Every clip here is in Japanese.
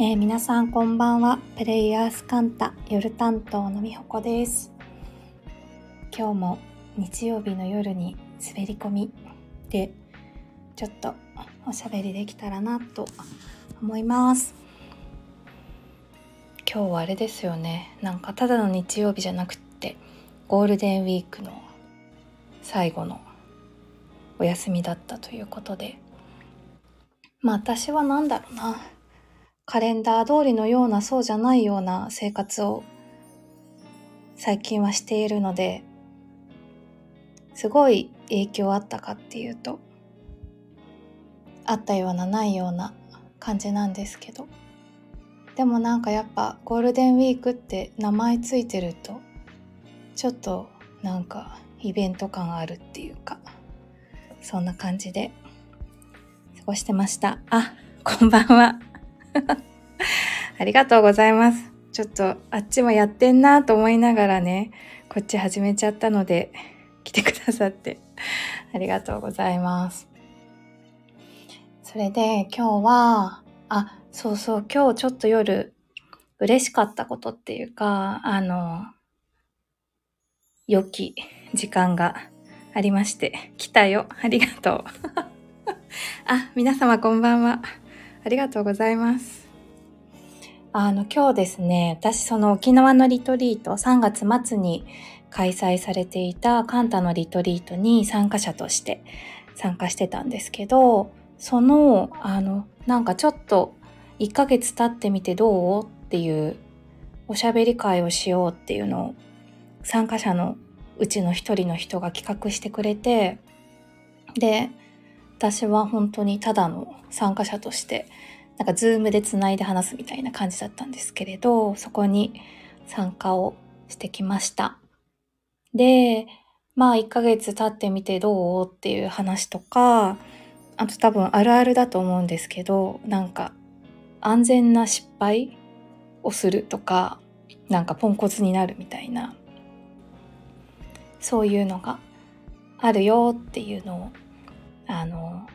えー、皆さんこんばんは。プレイヤースカンタ夜担当のみほこです。今日も日曜日の夜に滑り込みでちょっとおしゃべりできたらなと思います。今日はあれですよね。なんかただの日曜日じゃなくってゴールデンウィークの最後のお休みだったということで。まあ私は何だろうな。カレンダー通りのようなそうじゃないような生活を最近はしているのですごい影響あったかっていうとあったようなないような感じなんですけど。でもなんかやっぱゴールデンウィークって名前ついてるとちょっとなんかイベント感あるっていうかそんな感じで過ごしてました。あこんばんは。ありがとうございます。ちょっとあっちもやってんなと思いながらね、こっち始めちゃったので、来てくださってありがとうございます。それで今日は、あ、そうそう、今日ちょっと夜嬉しかったことっていうか、あの、良き時間がありまして、来たよ。ありがとう。あ、皆様こんばんは。ありがとうございます。あの、今日ですね、私その沖縄のリトリート、3月末に開催されていたカンタのリトリートに参加者として参加してたんですけど、その、あの、なんかちょっと1ヶ月経ってみてどうっていうおしゃべり会をしようっていうのを参加者のうちの一人の人が企画してくれて、で、私は本当にただの参加者としてなんかズームでつないで話すみたいな感じだったんですけれどそこに参加をしてきました。でまあ1ヶ月経ってみてどうっていう話とかあと多分あるあるだと思うんですけどなんか安全な失敗をするとかなんかポンコツになるみたいなそういうのがあるよっていうのをあの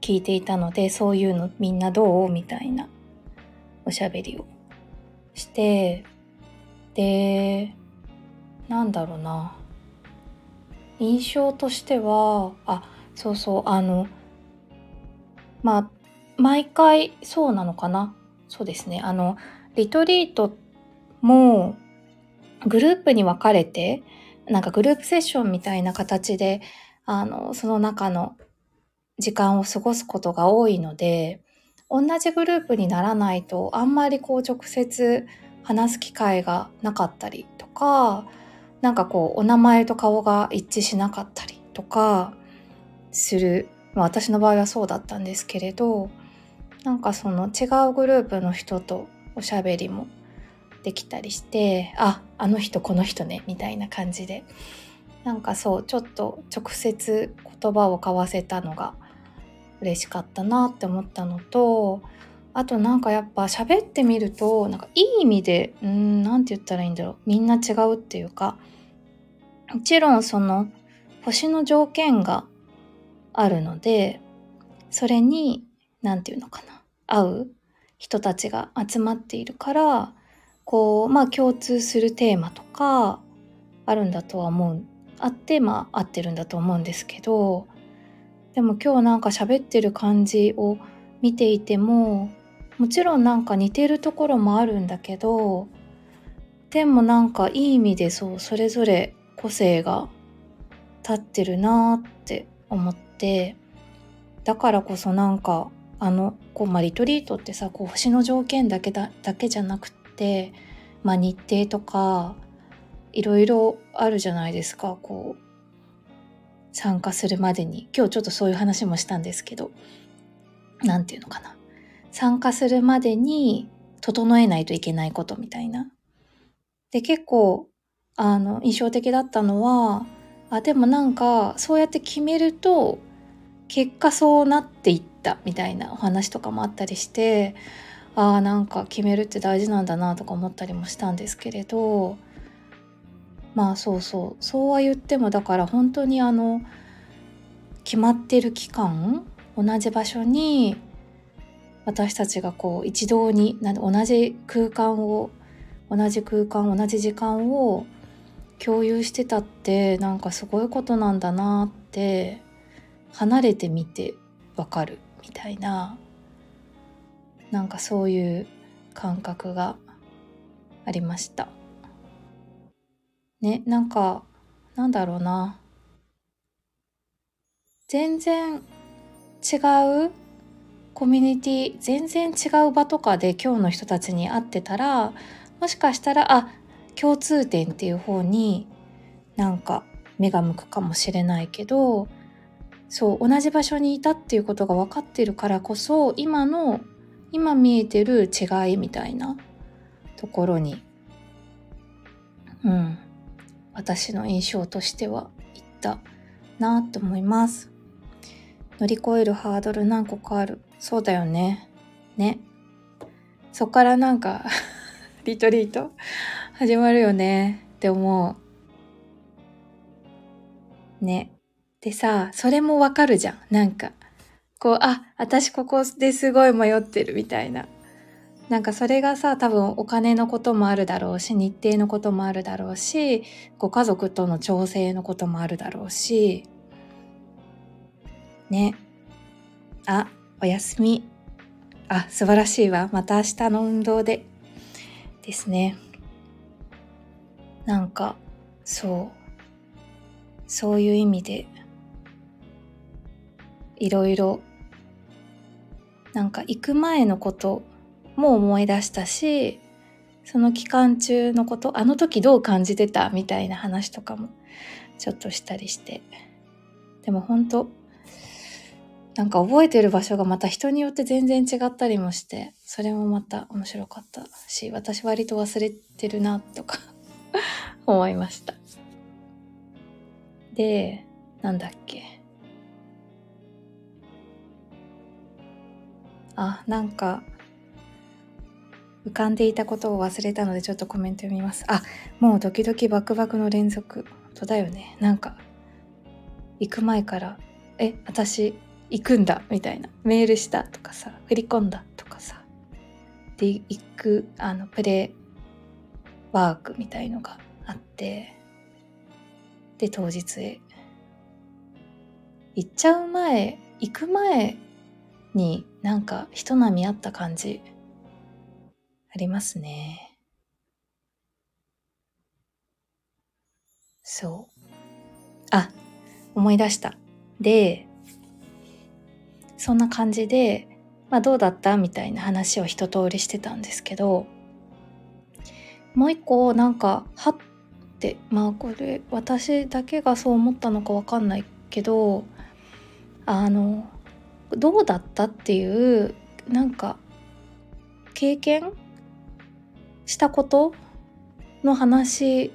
聞いていたのでそういうのみんなどうみたいなおしゃべりをしてでなんだろうな。印象としてはあそうそうあのまあ毎回そうなのかな。そうですね。あのリトリートもグループに分かれてなんかグループセッションみたいな形であのその中の時間を過ごすことが多いので、同じグループにならないとあんまりこう直接話す機会がなかったりとか、なんかこうお名前と顔が一致しなかったりとかする。まあ私の場合はそうだったんですけれど、なんかその違うグループの人とおしゃべりもできたりして、あ、あの人この人ね、みたいな感じで。なんかそう、ちょっと直接言葉を交わせたのが嬉しかったなって思ったのとあとなんかやっぱ喋ってみるとなんかいい意味でうん何て言ったらいいんだろう。みんな違うっていうかもちろんその星の条件があるのでそれに何て言うのかな合う人たちが集まっているからこうまあ共通するテーマとかあるんだとは思う。あってまあ合ってるんだと思うんですけどでも今日なんか喋ってる感じを見ていてももちろんなんか似てるところもあるんだけどでもなんかいい意味でそうそれぞれ個性が立ってるなって思ってだからこそなんかあのこう、まあ、リトリートってさこう星の条件だけだだけじゃなくって、まあ、日程とかいろいろあるじゃないですか。こう参加するまでに今日ちょっとそういう話もしたんですけど何て言うのかな参加するまでに整えないといけないことみたいな。で結構あの印象的だったのはあでもなんかそうやって決めると結果そうなっていったみたいなお話とかもあったりしてああなんか決めるって大事なんだなとか思ったりもしたんですけれどまあそうそう。そうは言ってもだから本当にあの決まってる期間同じ場所に私たちがこう一堂に同じ空間を同じ空間同じ時間を共有してたってなんかすごいことなんだなって離れてみてわかるみたいななんかそういう感覚がありました。ねなんかなんだろうな。全然違うコミュニティ全然違う場とかで今日の人たちに会ってたらもしかしたらあ共通点っていう方になんか目が向くかもしれないけどそう同じ場所にいたっていうことが分かってるからこそ今の今見えてる違いみたいなところに。うん。私の印象としてはいったなと思います。乗り越えるハードル何個かある。そうだよね。ね。そっからなんか リトリート？始まるよね。って思う。ね。でさそれもわかるじゃん。なんかこうあ私ここですごい迷ってるみたいな。なんかそれがさ多分お金のこともあるだろうし日程のこともあるだろうしご家族との調整のこともあるだろうし。ね。あおやすみ。あ素晴らしいわ。また明日の運動で。ですね。なんかそう。そういう意味でいろいろなんか行く前のことも思い出したしその期間中のことあの時どう感じてたみたいな話とかもちょっとしたりして。でも本当なんか覚えてる場所がまた人によって全然違ったりもしてそれもまた面白かったし私割と忘れてるなとか 思いました。でなんだっけ。あなんか浮かんでいたことを忘れたのでちょっとコメント読みます。あもうドキドキバクバクの連続。本当だよね。なんか行く前からえ私行くんだみたいな。メールしたとかさ振り込んだとかさ。で行くあのプレーワークみたいのがあって。で当日へ。行っちゃう前行く前になんか人波み合った感じ。ありますね。そう。あ、思い出した。で、そんな感じで、まあどうだったみたいな話を一通りしてたんですけど、もう一個なんか、はって、まあこれ私だけがそう思ったのかわかんないけど、あの、どうだったっていうなんか経験したことの話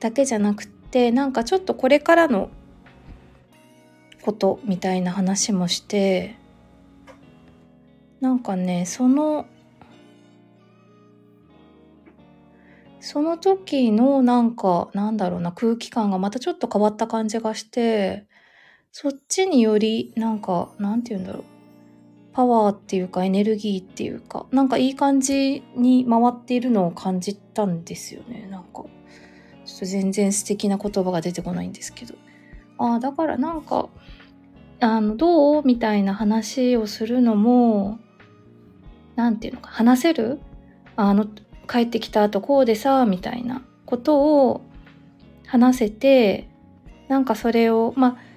だけじゃなくてなんかちょっとこれからのことみたいな話もしてなんかねそのその時のなんかなんだろうな空気感がまたちょっと変わった感じがしてそっちによりなんかなんて言うんだろう。パワーっていうかエネルギーっていうかなんかいい感じに回っているのを感じたんですよね。なんかちょっと全然素敵な言葉が出てこないんですけど。ああだからなんかあのどうみたいな話をするのも何て言うのか話せる？あの帰ってきた後こうでさみたいなことを話せてなんかそれをまあ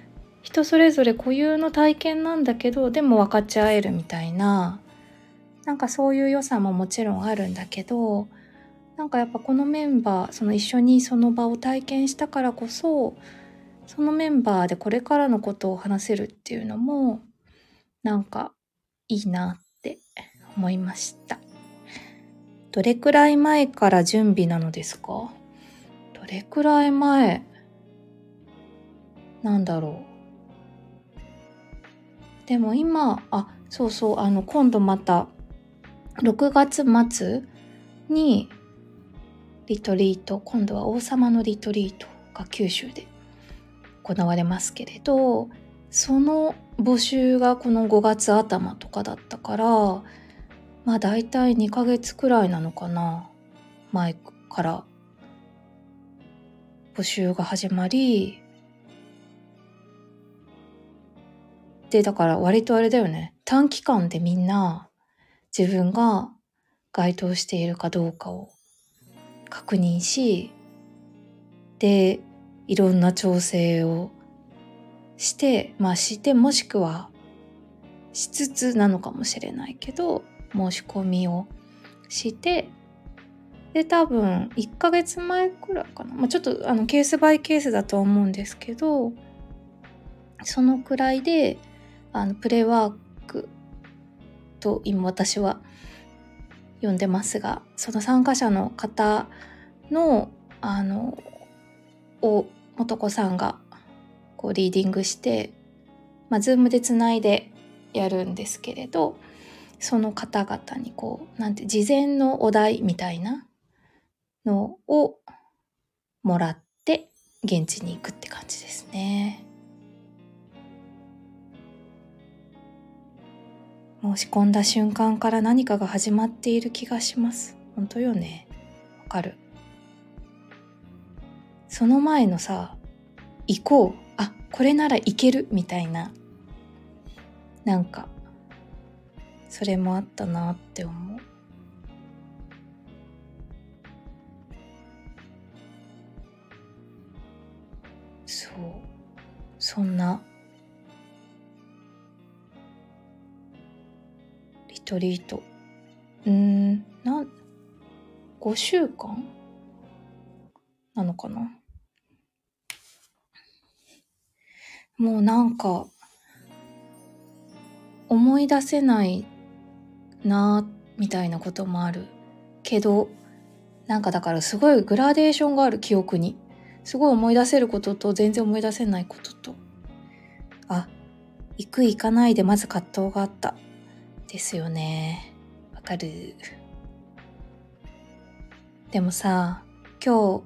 人それぞれ固有の体験なんだけどでも分かち合えるみたいななんかそういう良さももちろんあるんだけどなんかやっぱこのメンバーその一緒にその場を体験したからこそそのメンバーでこれからのことを話せるっていうのもなんかいいなって思いました。どれくらい前から準備なのですか？どれくらい前なんだろう。でも今あそうそうあの今度また6月末にリトリート今度は王様のリトリートが九州で行われますけれどその募集がこの5月頭とかだったからまあ大体2ヶ月くらいなのかな前から募集が始まりでだから割とあれだよね。短期間でみんな自分が該当しているかどうかを確認しでいろんな調整をしてまあしてもしくはしつつなのかもしれないけど申し込みをしてで多分1ヶ月前くらいかな、まあ、ちょっとあのケースバイケースだとは思うんですけどそのくらいであのプレワークと今私は呼んでますがその参加者の方のあのを元子さんがこうリーディングして、まあ、ズームでつないでやるんですけれどその方々にこうなんて事前のお題みたいなのをもらって現地に行くって感じですね。申し込んだ瞬間から何かが始まっている気がします。本当よね。わかる。その前のさ、行こう。あ、これならいけるみたいな。なんか、それもあったなって思う。そう。そんなトリート。うんな5週間？なのかな？もうなんか思い出せないなみたいなこともある。けどなんかだからすごいグラデーションがある記憶に。すごい思い出せることと全然思い出せないことと。あ行く行かないでまず葛藤があった。ですよね。わかる。でもさ、今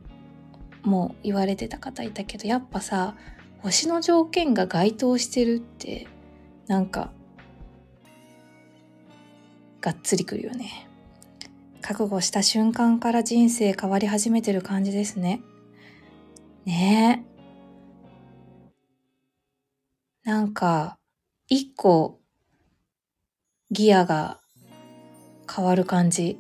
日も言われてた方いたけど、やっぱさ、星の条件が該当してるって、なんか、がっつりくるよね。覚悟した瞬間から人生変わり始めてる感じですね。ねえ。なんか、一個ギアが変わる感じ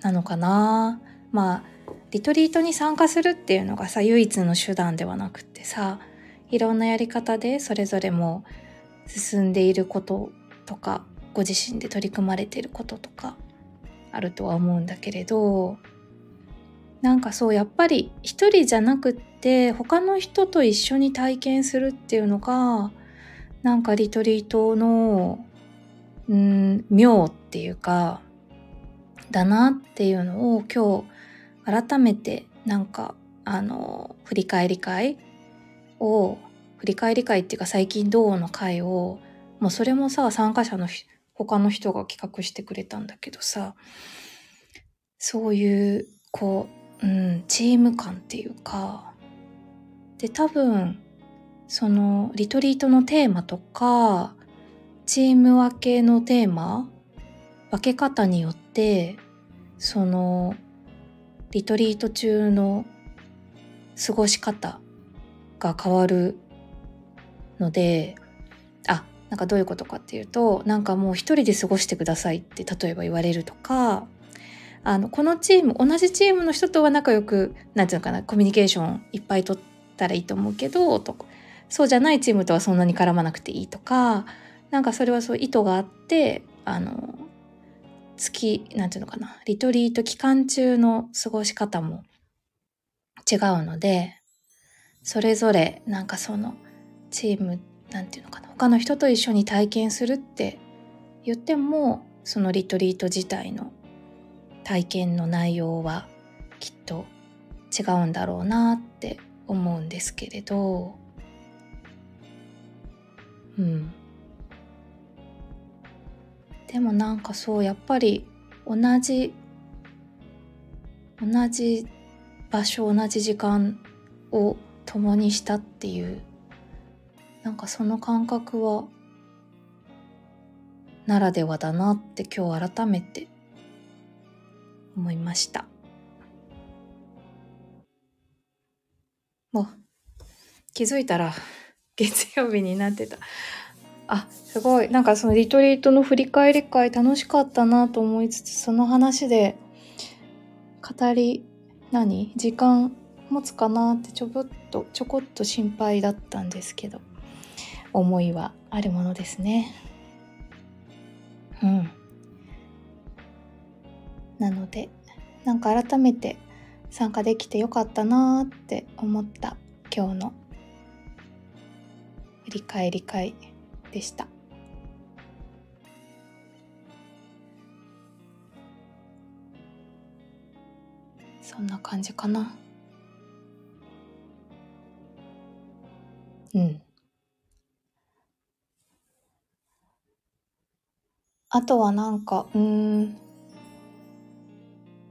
なのかな。まあリトリートに参加するっていうのがさ唯一の手段ではなくってさいろんなやり方でそれぞれも進んでいることとかご自身で取り組まれてることとかあるとは思うんだけれどなんかそうやっぱり一人じゃなくって他の人と一緒に体験するっていうのがなんかリトリートのうん妙っていうかだなっていうのを今日改めてなんかあの振り返り会を振り返り会っていうか最近どうの会をもうそれもさ参加者の他の人が企画してくれたんだけどさそういうこう、うん、チーム感っていうかで多分そのリトリートのテーマとかチーム分けのテーマ？分け方によってそのリトリート中の過ごし方が変わるのであなんかどういうことかっていうとなんかもう一人で過ごしてくださいって例えば言われるとかあのこのチーム同じチームの人とは仲良くなんていうのかなコミュニケーションいっぱい取ったらいいと思うけどとそうじゃないチームとはそんなに絡まなくていいとかなんかそれはそう意図があってあの月なんていうのかなリトリート期間中の過ごし方も違うのでそれぞれなんかそのチームなんていうのかな他の人と一緒に体験するって言ってもそのリトリート自体の体験の内容はきっと違うんだろうなって思うんですけれど。うん。でもなんかそうやっぱり同じ同じ場所同じ時間を共にしたっていうなんかその感覚はならではだなって今日改めて思いました。もう気づいたら月曜日になってた。あすごい。なんかそのリトリートの振り返り会楽しかったなと思いつつその話で語り何？時間持つかなってちょこっとちょこっと心配だったんですけど思いはあるものですね。うん。なのでなんか改めて参加できてよかったなって思った今日の振り返り会。でした。そんな感じかな。うん。あとはなんか、うん、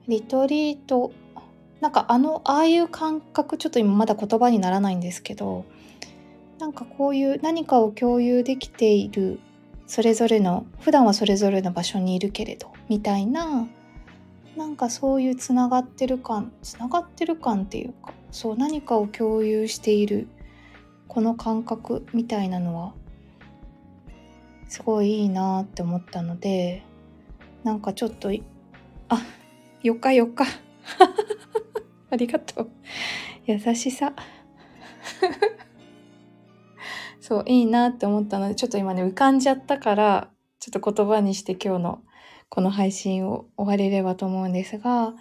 リトリート、なんかあの、ああいう感覚、ちょっと今まだ言葉にならないんですけど、なんかこういう何かを共有できているそれぞれの普段はそれぞれの場所にいるけれどみたいななんかそういうつながってる感つながってる感っていうかそう何かを共有しているこの感覚みたいなのはすごいいいなって思ったのでなんかちょっとあよかよか。ありがとう。優しさ。そういいなって思ったのでちょっと今ね浮かんじゃったからちょっと言葉にして今日のこの配信を終われればと思うんですが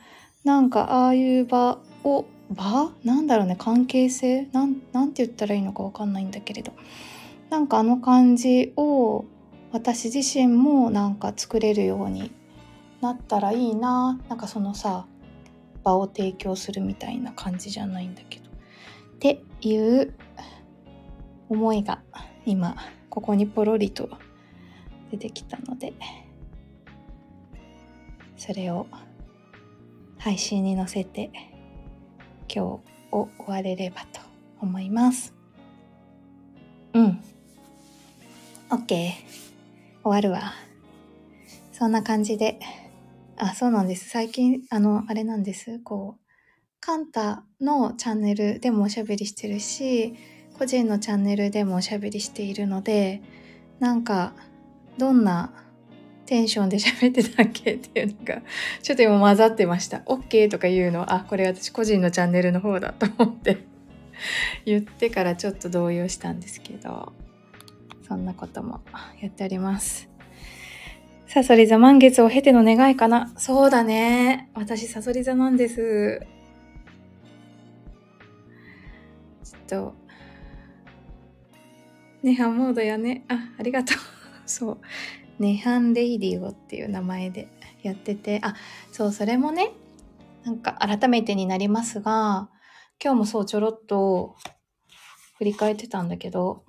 なんかああいう場を場？なんだろうね関係性？なんなんて言ったらいいのか分かんないんだけれど。なんかあの感じを私自身もなんか作れるようになったらいいな。なんかそのさ場を提供するみたいな感じじゃないんだけど。っていう思いが今ここにポロリと出てきたのでそれを配信に載せて今日を終われればと思います。うん。OK 終わるわ。そんな感じで。あそうなんです。最近あのあれなんです。こうカンタのチャンネルでもおしゃべりしてるし個人のチャンネルでもおしゃべりしているのでなんかどんなテンションで喋ってたっけっていうのがちょっと今混ざってました。OK とか言うのあこれ私個人のチャンネルの方だと思って 言ってからちょっと動揺したんですけどそんなこともやっております。サソリ座満月を経ての願いかな。そうだね。私サソリ座なんです。ちょっとネハンモードやね。あ、ありがとう。そう。ネハンレイディオっていう名前でやってて、あ、そう、それもね、なんか改めてになりますが、今日もそうちょろっと振り返ってたんだけど、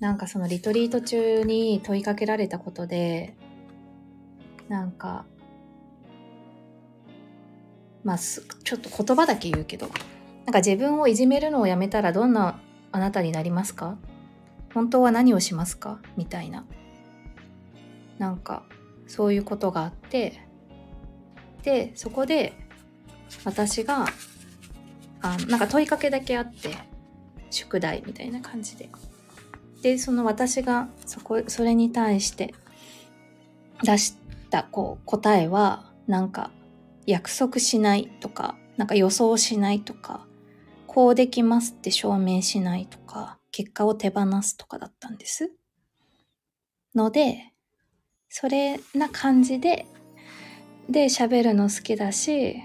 なんかそのリトリート中に問いかけられたことで、なんか、まあす、ちょっと言葉だけ言うけど、なんか自分をいじめるのをやめたらどんなあなたになりますか？本当は何をしますか？みたいな。なんかそういうことがあって。でそこで私があなんか問いかけだけあって。宿題みたいな感じで。でその私がそこそれに対して出したこう答えはなんか約束しないとかなんか予想しないとかこうできますって証明しないとか結果を手放すとかだったんです。ので、それな感じで、で、喋るの好きだし、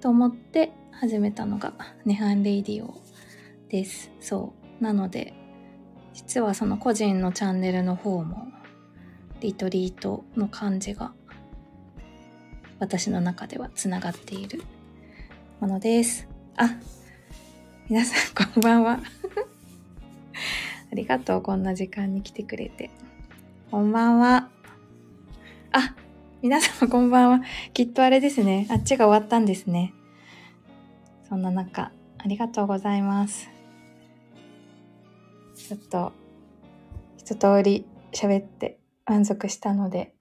と思って始めたのが、ネハンレイディオです。そう。なので、実はその個人のチャンネルの方も、リトリートの感じが、私の中ではつながっているものです。あ、皆さんこんばんは。ありがとう、こんな時間に来てくれて。こんばんは。あ、皆様こんばんは。きっとあれですね。あっちが終わったんですね。そんな中、ありがとうございます。ちょっと、一通り喋って満足したので、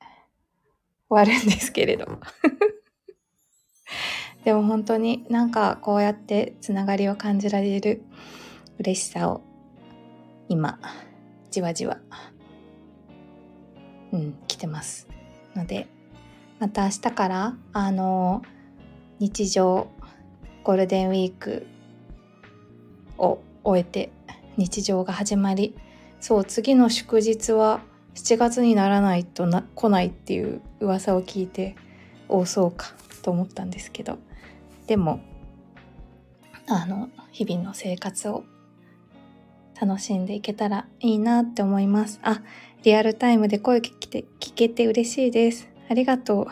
終わるんですけれども。でも本当になんかこうやってつながりを感じられる嬉しさを今じわじわ。うん来てます。のでまた明日からあの日常ゴールデンウィークを終えて日常が始まりそう次の祝日は7月にならないとな来ないっていう噂を聞いておそうかと思ったんですけど。でもあの日々の生活を楽しんでいけたらいいなって思いますあリアルタイムで声聞けて聞けて嬉しいですありがとう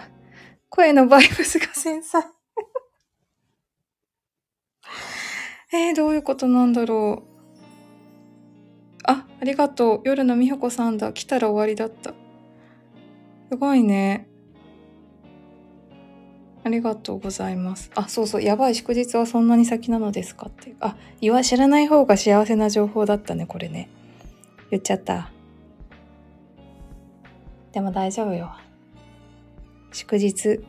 声のバイブスが繊細 えー、どういうことなんだろうあ、ありがとう。夜の美穂子さんだ。来たら終わりだった。すごいね。ありがとうございます。あ、そうそう。やばい。祝日はそんなに先なのですかって。あ、言わ、知らない方が幸せな情報だったね、これね。言っちゃった。でも大丈夫よ。祝日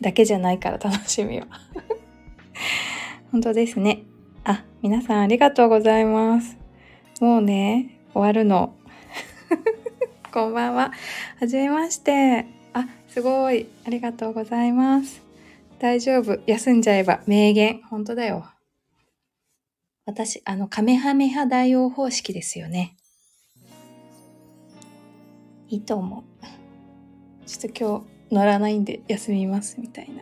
だけじゃないから楽しみは。本当ですね。あ、皆さんありがとうございます。もうね、終わるの。こんばんは。はじめまして。すごい。ありがとうございます。大丈夫。休んじゃえば。名言。本当だよ。私、あの、カメハメハ大王方式ですよね。いいと思う。ちょっと今日乗らないんで休みますみたいな。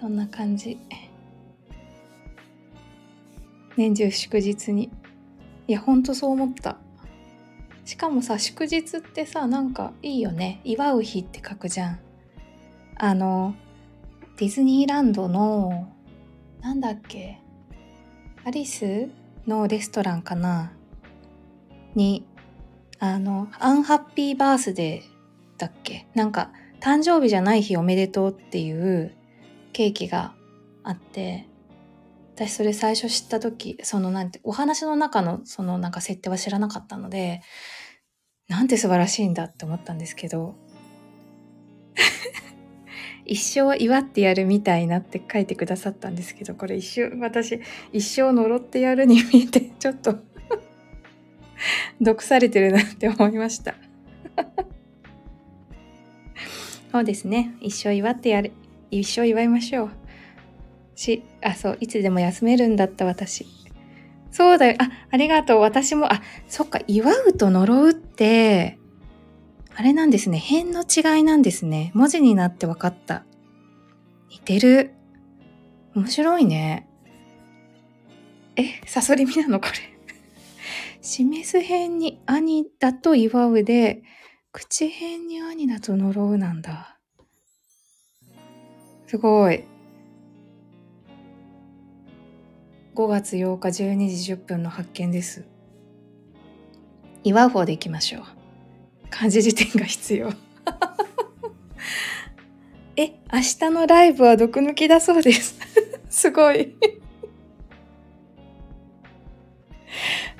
そんな感じ。年中祝日にいやほんとそう思ったしかもさ祝日ってさなんかいいよね。祝う日って書くじゃん。あのディズニーランドのなんだっけアリスのレストランかな？にあのアンハッピーバースデーだっけ？なんか誕生日じゃない日おめでとうっていうケーキがあって。私それ最初知った時そのなんてお話の中のそのなんか設定は知らなかったのでなんて素晴らしいんだって思ったんですけど 一生祝ってやるみたいなって書いてくださったんですけどこれ一生私一生呪ってやるに見てちょっと毒されてるなって思いました。そうですね。一生祝ってやる一生祝いましょう。し、あ、そう、いつでも休めるんだった私。そうだよ。あ、ありがとう。私も、あ、そっか、祝うと呪うって、あれなんですね。辺の違いなんですね。文字になって分かった。似てる。面白いね。え、サソリミなのこれ。示す辺に兄だと祝うで、口辺に兄だと呪うなんだ。すごい。5月8日12時10分の発見です。祝う方でいきましょう。漢字辞典が必要。え、明日のライブは毒抜きだそうです。すごい。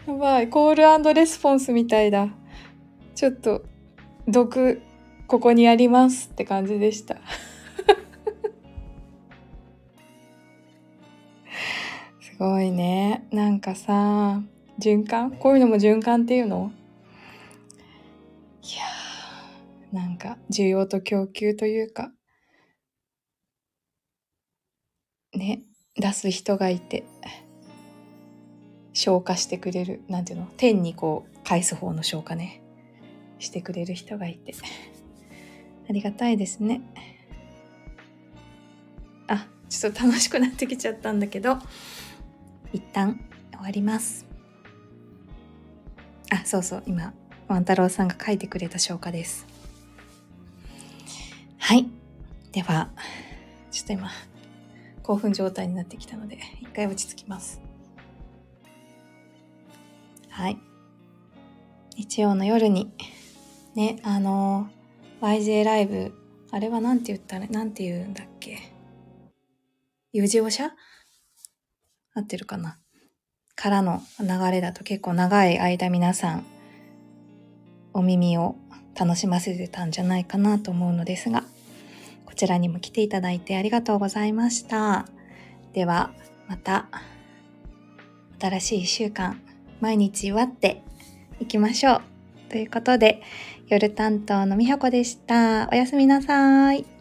やばい。コールレスポンスみたいだ。ちょっと、毒、ここにありますって感じでした。ごいね。なんかさ、循環？こういうのも循環っていうの？いやー、なんか需要と供給というか、ね、出す人がいて、消化してくれる、なんていうの？天にこう返す方の消化ね、してくれる人がいて、ありがたいですね。あ、ちょっと楽しくなってきちゃったんだけど、一旦終わります。あそうそう今万太郎さんが書いてくれた消化です。はい。ではちょっと今興奮状態になってきたので一回落ち着きます。はい。日曜の夜にねあの YJ ライブあれは何て言ったら何て言うんだっけ？有事おしゃ合ってるかなからの流れだと結構長い間皆さんお耳を楽しませてたんじゃないかなと思うのですがこちらにも来ていただいてありがとうございました。では、また、新しい1週間、毎日祝っていきましょう。ということで、夜担当のみはこでした。おやすみなさい。